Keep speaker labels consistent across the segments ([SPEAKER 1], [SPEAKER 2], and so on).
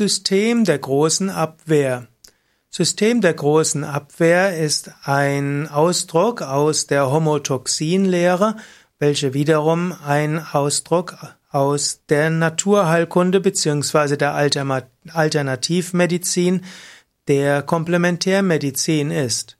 [SPEAKER 1] System der großen Abwehr. System der großen Abwehr ist ein Ausdruck aus der Homotoxinlehre, welche wiederum ein Ausdruck aus der Naturheilkunde bzw. der Alternativmedizin, der Komplementärmedizin ist.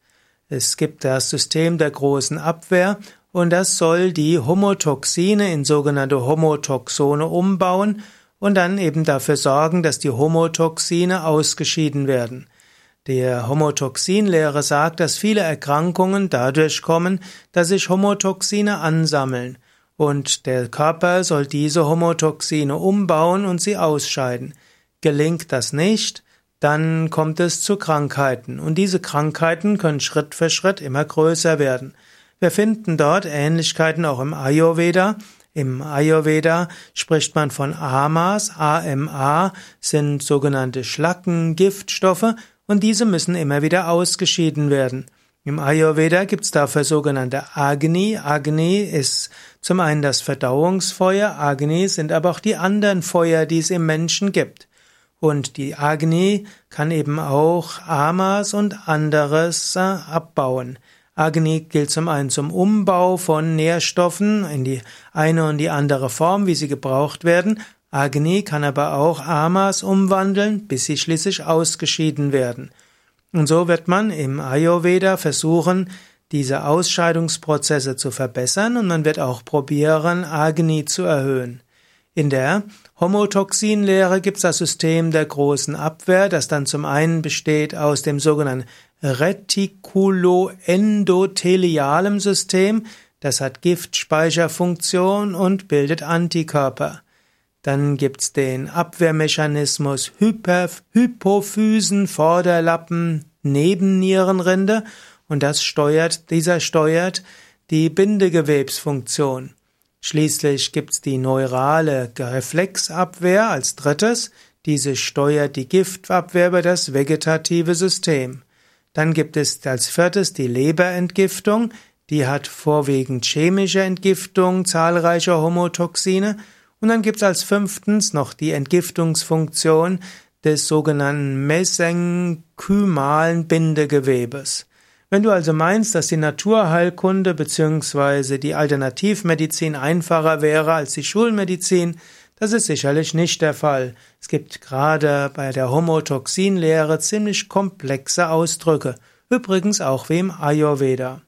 [SPEAKER 1] Es gibt das System der großen Abwehr und das soll die Homotoxine in sogenannte Homotoxone umbauen und dann eben dafür sorgen, dass die Homotoxine ausgeschieden werden. Der Homotoxinlehre sagt, dass viele Erkrankungen dadurch kommen, dass sich Homotoxine ansammeln und der Körper soll diese Homotoxine umbauen und sie ausscheiden. Gelingt das nicht, dann kommt es zu Krankheiten und diese Krankheiten können Schritt für Schritt immer größer werden. Wir finden dort Ähnlichkeiten auch im Ayurveda. Im Ayurveda spricht man von Amas. AMA sind sogenannte Schlacken, Giftstoffe und diese müssen immer wieder ausgeschieden werden. Im Ayurveda gibt's dafür sogenannte Agni. Agni ist zum einen das Verdauungsfeuer, Agni sind aber auch die anderen Feuer, die es im Menschen gibt. Und die Agni kann eben auch Amas und anderes äh, abbauen. Agni gilt zum einen zum Umbau von Nährstoffen in die eine und die andere Form, wie sie gebraucht werden. Agni kann aber auch Amas umwandeln, bis sie schließlich ausgeschieden werden. Und so wird man im Ayurveda versuchen, diese Ausscheidungsprozesse zu verbessern und man wird auch probieren, Agni zu erhöhen. In der Homotoxinlehre gibt es das System der großen Abwehr, das dann zum einen besteht aus dem sogenannten retikuloendothelialem System, das hat Giftspeicherfunktion und bildet Antikörper. Dann gibt's den Abwehrmechanismus Hyper Hypophysen Vorderlappen Nebennierenrinde und das steuert, dieser steuert die Bindegewebsfunktion. Schließlich gibt's die neurale Reflexabwehr als drittes. Diese steuert die Giftabwehr über das vegetative System. Dann gibt es als viertes die Leberentgiftung, die hat vorwiegend chemische Entgiftung zahlreicher Homotoxine. Und dann gibt es als fünftens noch die Entgiftungsfunktion des sogenannten mesenchymalen Bindegewebes. Wenn du also meinst, dass die Naturheilkunde bzw. die Alternativmedizin einfacher wäre als die Schulmedizin, das ist sicherlich nicht der Fall. Es gibt gerade bei der Homotoxinlehre ziemlich komplexe Ausdrücke, übrigens auch wie im Ayurveda.